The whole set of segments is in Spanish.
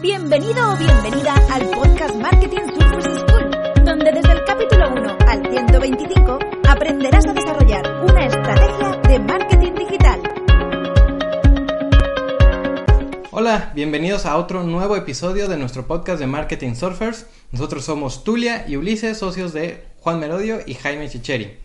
Bienvenido o bienvenida al podcast Marketing Surfers School, donde desde el capítulo 1 al 125 aprenderás a desarrollar una estrategia de marketing digital. Hola, bienvenidos a otro nuevo episodio de nuestro podcast de Marketing Surfers. Nosotros somos Tulia y Ulises, socios de Juan Merodio y Jaime Chicheri.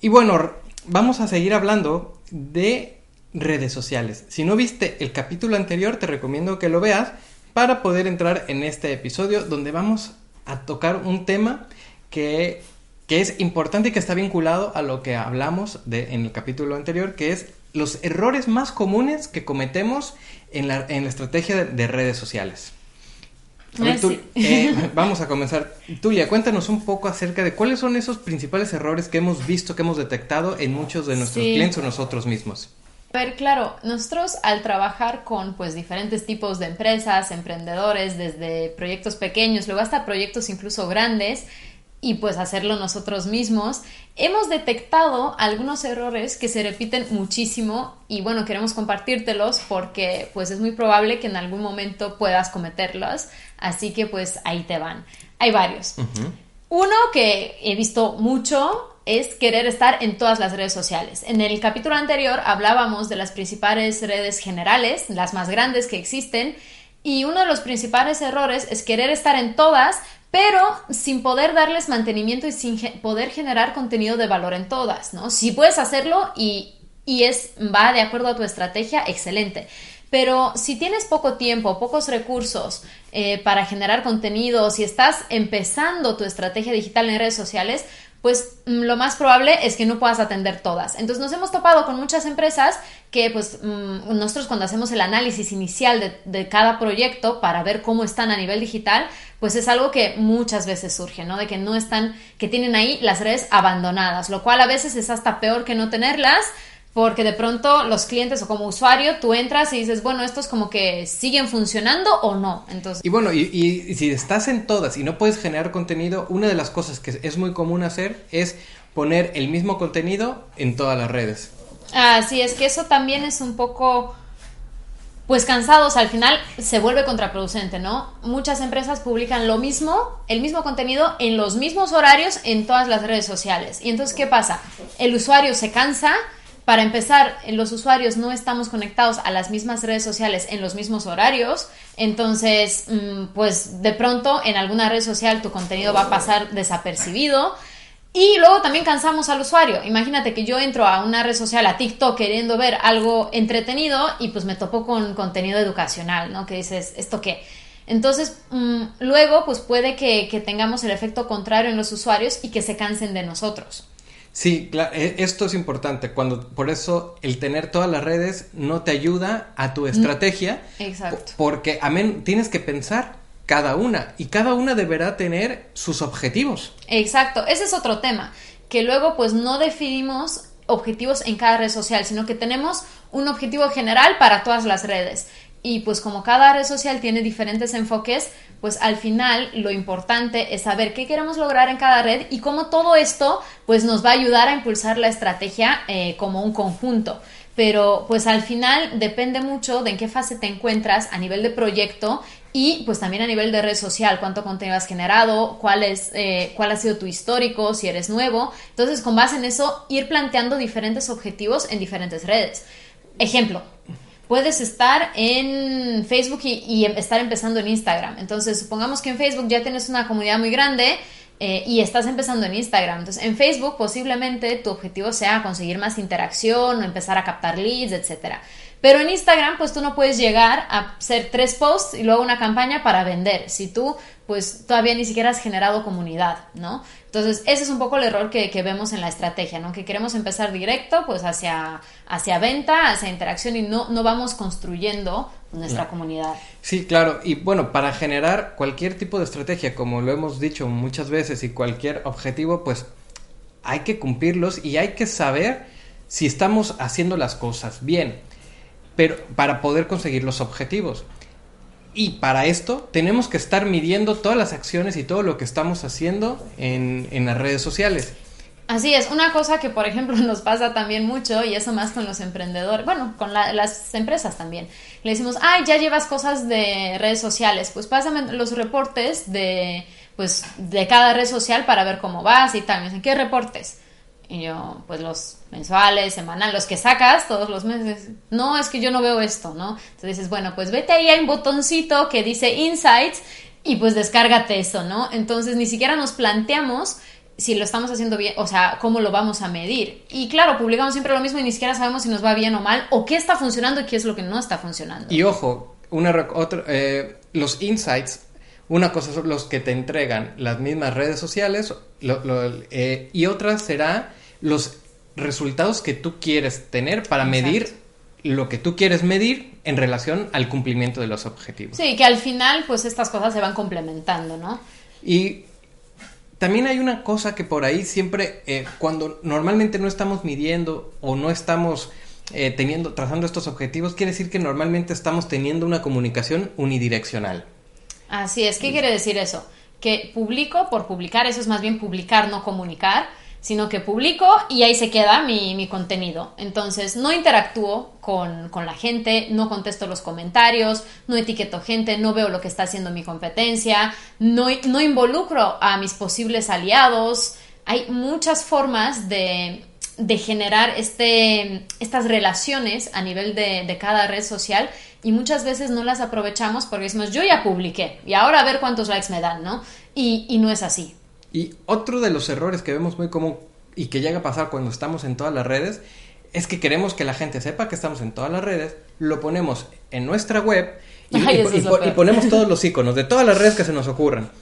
Y bueno, vamos a seguir hablando de redes sociales. Si no viste el capítulo anterior, te recomiendo que lo veas para poder entrar en este episodio donde vamos a tocar un tema que, que es importante y que está vinculado a lo que hablamos de, en el capítulo anterior, que es los errores más comunes que cometemos en la, en la estrategia de, de redes sociales. A ver, tú, eh, vamos a comenzar. Tulia, cuéntanos un poco acerca de cuáles son esos principales errores que hemos visto, que hemos detectado en muchos de nuestros Sí. clientes o nosotros mismos. A ver, claro, nosotros al trabajar con pues diferentes tipos de empresas, emprendedores, desde proyectos pequeños, luego hasta proyectos incluso grandes, y pues hacerlo nosotros mismos, hemos detectado algunos errores que se repiten muchísimo y bueno, queremos compartírtelos porque pues es muy probable que en algún momento puedas cometerlos, así que pues ahí te van. Hay varios. Uno que he visto mucho es querer estar en todas las redes sociales. En el capítulo anterior hablábamos de las principales redes generales, las más grandes que existen, y uno de los principales errores es querer estar en todas, pero sin poder darles mantenimiento y sin poder generar contenido de valor en todas, ¿no? Si puedes hacerlo y, y es, va de acuerdo a tu estrategia, excelente. Pero si tienes poco tiempo, pocos recursos eh, para generar contenido, si estás empezando tu estrategia digital en redes sociales, pues mm, lo más probable es que no puedas atender todas. Entonces nos hemos topado con muchas empresas que pues mm, nosotros cuando hacemos el análisis inicial de, de cada proyecto para ver cómo están a nivel digital, pues es algo que muchas veces surge, ¿no? De que no están, que tienen ahí las redes abandonadas, lo cual a veces es hasta peor que no tenerlas. Porque de pronto los clientes o como usuario tú entras y dices, bueno, estos como que siguen funcionando o no. Entonces, Y bueno, y, y- y si estás en todas y no puedes generar contenido, una de las cosas que es muy común hacer es poner el mismo contenido en todas las redes. Así es que eso también es un poco, pues cansados, al final se vuelve contraproducente, ¿no? Muchas empresas publican lo mismo, el mismo contenido en los mismos horarios en todas las redes sociales. Y entonces, ¿qué pasa? El usuario se cansa. Para empezar, los usuarios no estamos conectados a las mismas redes sociales en los mismos horarios, entonces, mm, pues de pronto en alguna red social tu contenido va a pasar desapercibido. Y luego también cansamos al usuario. Imagínate que yo entro a una red social, a TikTok, queriendo ver algo entretenido y pues me topo con contenido educacional, ¿no? Que dices, ¿esto qué? Entonces, mm, luego pues puede que, que tengamos el efecto contrario en los usuarios y que se cansen de nosotros. Sí, cla- e- esto es importante. Cuando por eso el tener todas las redes no te ayuda a tu estrategia, Exacto. po- porque amén, tienes que pensar cada una y cada una deberá tener sus objetivos. Exacto, ese es otro tema, que luego pues no definimos objetivos en cada red social, sino que tenemos un objetivo general para todas las redes. Y pues como cada red social tiene diferentes enfoques, pues al final lo importante es saber qué queremos lograr en cada red y cómo todo esto pues nos va a ayudar a impulsar la estrategia eh, como un conjunto. Pero pues al final depende mucho de en qué fase te encuentras a nivel de proyecto y pues también a nivel de red social, cuánto contenido has generado, cuál, es, eh, cuál ha sido tu histórico, si eres nuevo. Entonces, con base en eso, ir planteando diferentes objetivos en diferentes redes. Ejemplo, puedes estar en Facebook y, y estar empezando en Instagram. Entonces, supongamos que en Facebook ya tienes una comunidad muy grande eh, y estás empezando en Instagram. Entonces, en Facebook posiblemente tu objetivo sea conseguir más interacción o empezar a captar leads, etcétera. Pero en Instagram, pues tú no puedes llegar a hacer tres posts y luego una campaña para vender. Si tú, pues todavía ni siquiera has generado comunidad, ¿no? Entonces, ese es un poco el error que, vemos en la estrategia, ¿no? Que queremos empezar directo, pues hacia, hacia venta, hacia interacción y no, no vamos construyendo nuestra comunidad. Sí, claro. Y bueno, para generar cualquier tipo de estrategia, como lo hemos dicho muchas veces, y cualquier objetivo, pues hay que cumplirlos y hay que saber si estamos haciendo las cosas bien, pero para poder conseguir los objetivos. Y para esto tenemos que estar midiendo todas las acciones y todo lo que estamos haciendo en, en las redes sociales. Así es, una cosa que por ejemplo nos pasa también mucho, y eso más con los emprendedores, bueno, con las empresas también. Le decimos, ay, ya llevas cosas de redes sociales, pues pásame los reportes de, pues, de cada red social para ver cómo vas y tal. Me dicen, ¿qué reportes? Y yo, pues los mensuales, semanales, los que sacas todos los meses. No, es que yo no veo esto, ¿no? Entonces dices, bueno, pues vete ahí, hay un botoncito que dice Insights y pues descárgate eso, ¿no? Entonces ni siquiera nos planteamos si lo estamos haciendo bien, o sea, cómo lo vamos a medir. Y claro, publicamos siempre lo mismo y ni siquiera sabemos si nos va bien o mal, o qué está funcionando y qué es lo que no está funcionando. Y ojo, una, otra, eh, los insights una cosa son los que te entregan las mismas redes sociales eh, y otra será los resultados que tú quieres tener para medir lo que tú quieres medir en relación al cumplimiento de los objetivos. Sí, que al final pues estas cosas se van complementando, ¿no? Y también hay una cosa que por ahí siempre, eh, cuando normalmente no estamos midiendo o no estamos eh, teniendo, trazando estos objetivos, quiere decir que normalmente estamos teniendo una comunicación unidireccional. Así es, ¿qué quiere decir eso? Que publico por publicar, eso es más bien publicar, no comunicar, sino que publico y ahí se queda mi, contenido. Entonces, no interactúo con, la gente, no contesto los comentarios, no etiqueto gente, no veo lo que está haciendo mi competencia, no, no involucro a mis posibles aliados. Hay muchas formas de, generar este, estas relaciones a nivel de, de cada red social y muchas veces no las aprovechamos porque decimos, yo ya publiqué y ahora a ver cuántos likes me dan, ¿no? Y, no es así. Y otro de los errores que vemos muy común y que llega a pasar cuando estamos en todas las redes es que queremos que la gente sepa que estamos en todas las redes, lo ponemos en nuestra web y, y ponemos todos los iconos de todas las redes que se nos ocurran.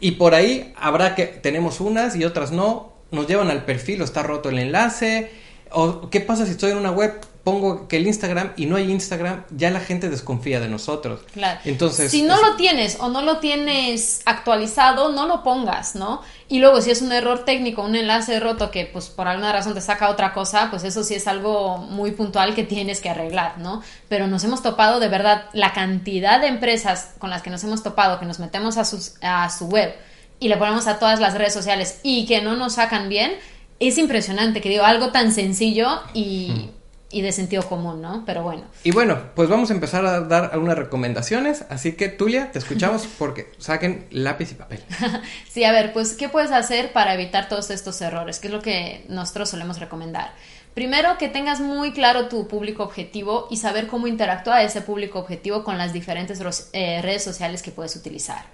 Y por ahí habrá que tenemos unas y otras no, nos llevan al perfil o está roto el enlace, o qué pasa si estoy en una web pongo que el Instagram y no hay Instagram, ya la gente desconfía de nosotros. Claro. Entonces, si no lo tienes o no lo tienes actualizado, no lo pongas, ¿no? Y luego si es un error técnico, un enlace roto que pues por alguna razón te saca otra cosa, pues eso sí es algo muy puntual que tienes que arreglar, ¿no? Pero nos hemos topado de verdad la cantidad de empresas con las que nos hemos topado, que nos metemos a, sus, a su web y le ponemos a todas las redes sociales y que no nos sacan bien, es impresionante, que digo, algo tan sencillo y y de sentido común, ¿no? Pero bueno. Y bueno, pues vamos a empezar a dar algunas recomendaciones, así que Tulia, te escuchamos porque saquen lápiz y papel. sí, a ver, pues ¿qué puedes hacer para evitar todos estos errores? ¿Qué es lo que nosotros solemos recomendar? Primero, que tengas muy claro tu público objetivo y saber cómo interactúa ese público objetivo con las diferentes eh, redes sociales que puedes utilizar.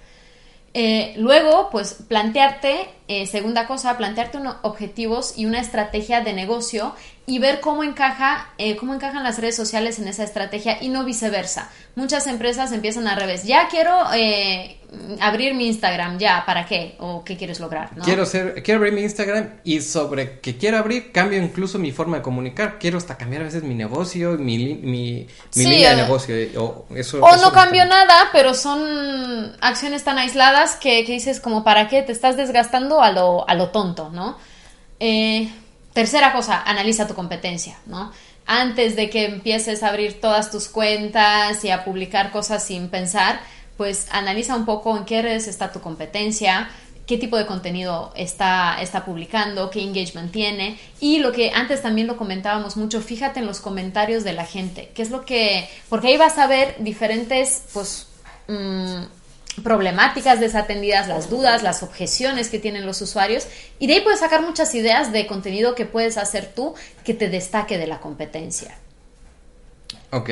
Eh, luego, pues plantearte, eh, segunda cosa, plantearte unos objetivos y una estrategia de negocio y ver cómo encaja, eh, cómo encajan las redes sociales en esa estrategia y no viceversa. Muchas empresas empiezan al revés. Ya quiero eh, abrir mi Instagram, ya, ¿para qué? ¿O qué quieres lograr? Quiero ser, quiero abrir mi Instagram y sobre que quiero abrir, cambio incluso mi forma de comunicar. Quiero hasta cambiar a veces mi negocio, mi, mi, línea de negocio. O, eso, o no cambio nada, pero son acciones tan aisladas que, que, dices como, ¿para qué? Te estás desgastando a lo, a lo tonto, ¿no? Eh, Tercera cosa, analiza tu competencia, ¿no? Antes de que empieces a abrir todas tus cuentas y a publicar cosas sin pensar, pues analiza un poco en qué redes está tu competencia, qué tipo de contenido está, está publicando, qué engagement tiene y lo que antes también lo comentábamos mucho, fíjate en los comentarios de la gente, qué es lo que, porque ahí vas a ver diferentes, pues, mm, problemáticas desatendidas, las dudas, las objeciones que tienen los usuarios y de ahí puedes sacar muchas ideas de contenido que puedes hacer tú que te destaque de la competencia. Ok.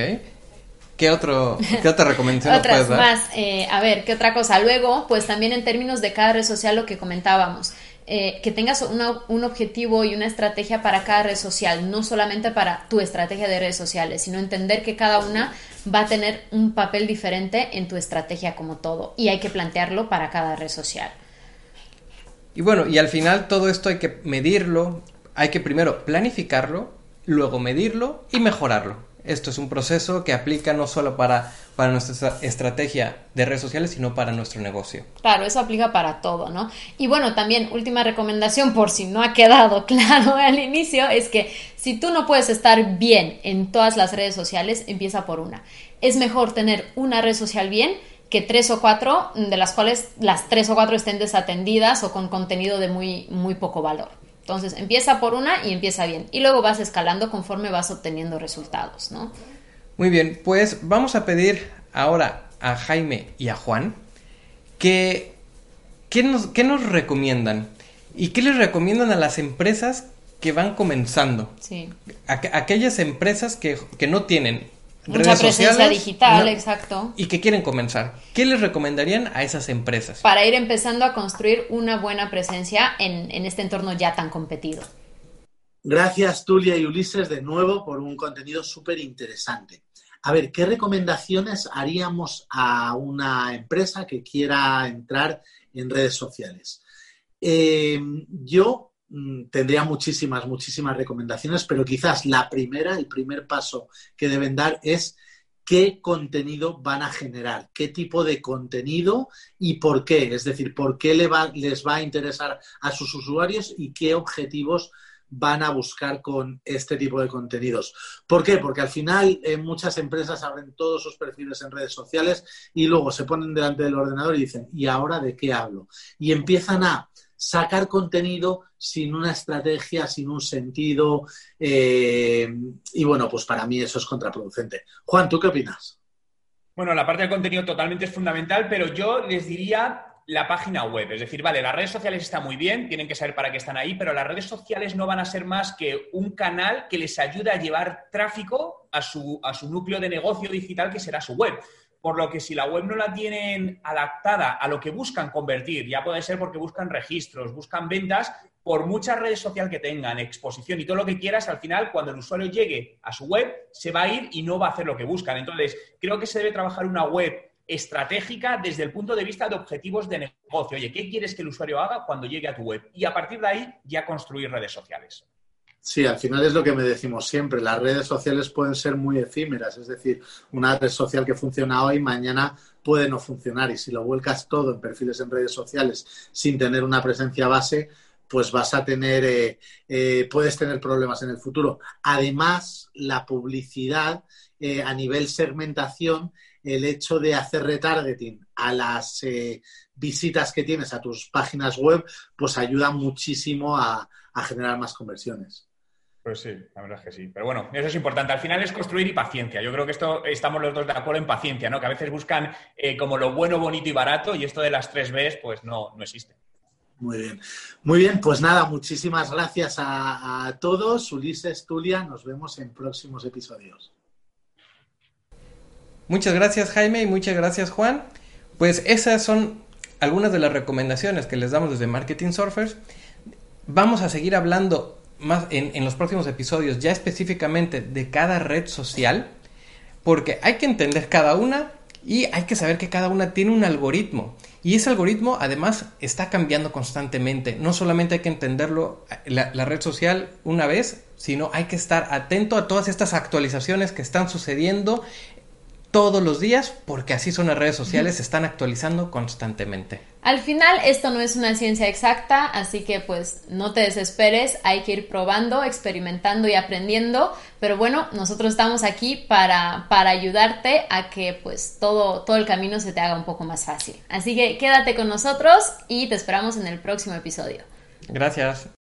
¿Qué, otro, qué otra recomendación puedes dar? más. Eh, a ver, ¿qué otra cosa? Luego, pues también en términos de cada red social lo que comentábamos. Eh, que tengas un objetivo y una estrategia para cada red social, no solamente para tu estrategia de redes sociales, sino entender que cada una va a tener un papel diferente en tu estrategia como todo y hay que plantearlo para cada red social. Y bueno, y al final todo esto hay que medirlo, hay que primero planificarlo, luego medirlo y mejorarlo. Esto es un proceso que aplica no solo para, para nuestra estrategia de redes sociales, sino para nuestro negocio. Claro, eso aplica para todo, ¿no? Y bueno, también última recomendación, por si no ha quedado claro al inicio, es que si tú no puedes estar bien en todas las redes sociales, empieza por una. Es mejor tener una red social bien que tres o cuatro, de las cuales las tres o cuatro estén desatendidas o con contenido de muy, muy poco valor. Entonces empieza por una y empieza bien. Y luego vas escalando conforme vas obteniendo resultados, ¿no? Muy bien, pues vamos a pedir ahora a Jaime y a Juan que, ¿qué nos, nos recomiendan? ¿Y qué les recomiendan a las empresas que van comenzando? Sí. aquellas empresas que, que no tienen Mucha presencia digital, exacto. Y que quieren comenzar. ¿Qué les recomendarían a esas empresas? Para ir empezando a construir una buena presencia en, en este entorno ya tan competido. Gracias, Tulia y Ulises, de nuevo por un contenido súper interesante. A ver, ¿qué recomendaciones haríamos a una empresa que quiera entrar en redes sociales? Eh, yo tendría muchísimas, muchísimas recomendaciones, pero quizás la primera, el primer paso que deben dar es qué contenido van a generar, qué tipo de contenido y por qué. Es decir, por qué les va a interesar a sus usuarios y qué objetivos van a buscar con este tipo de contenidos. ¿Por qué? Porque al final eh, muchas empresas abren todos sus perfiles en redes sociales y luego se ponen delante del ordenador y dicen, ¿y ahora de qué hablo? Y empiezan a sacar contenido sin una estrategia, sin un sentido. Eh, y bueno, pues para mí eso es contraproducente. Juan, ¿tú qué opinas? Bueno, la parte del contenido totalmente es fundamental, pero yo les diría la página web. Es decir, vale, las redes sociales están muy bien, tienen que saber para qué están ahí, pero las redes sociales no van a ser más que un canal que les ayude a llevar tráfico a su, a su núcleo de negocio digital que será su web por lo que si la web no la tienen adaptada a lo que buscan convertir, ya puede ser porque buscan registros, buscan ventas, por muchas redes sociales que tengan, exposición y todo lo que quieras, al final, cuando el usuario llegue a su web, se va a ir y no va a hacer lo que buscan. Entonces, creo que se debe trabajar una web estratégica desde el punto de vista de objetivos de negocio. Oye, ¿qué quieres que el usuario haga cuando llegue a tu web? Y a partir de ahí ya construir redes sociales. Sí, al final es lo que me decimos siempre. Las redes sociales pueden ser muy efímeras, es decir, una red social que funciona hoy, mañana puede no funcionar. Y si lo vuelcas todo en perfiles en redes sociales sin tener una presencia base, pues vas a tener, eh, eh, puedes tener problemas en el futuro. Además, la publicidad eh, a nivel segmentación, el hecho de hacer retargeting a las visitas que tienes a tus páginas web, pues ayuda muchísimo a generar más conversiones. Pues sí, la verdad es que sí. Pero bueno, eso es importante. Al final es construir y paciencia. Yo creo que esto estamos los dos de acuerdo en paciencia, ¿no? Que a veces buscan eh, como lo bueno, bonito y barato y esto de las tres Bs, pues no, no existe. Muy bien. Muy bien, pues nada, muchísimas gracias a, a todos. Ulises, Tulia, nos vemos en próximos episodios. Muchas gracias Jaime y muchas gracias Juan. Pues esas son algunas de las recomendaciones que les damos desde Marketing Surfers. Vamos a seguir hablando más en, los próximos episodios ya específicamente de cada red social, porque hay que entender cada una y hay que saber que cada una tiene un algoritmo. Y ese algoritmo además está cambiando constantemente. No solamente hay que entenderlo la, la, red social una vez, sino hay que estar atento a todas estas actualizaciones que están sucediendo todos los días porque así son las redes sociales, se están actualizando constantemente. Al final esto no es una ciencia exacta, así que pues no te desesperes, hay que ir probando, experimentando y aprendiendo, pero bueno, nosotros estamos aquí para, para ayudarte a que pues todo, todo el camino se te haga un poco más fácil. Así que quédate con nosotros y te esperamos en el próximo episodio. Gracias.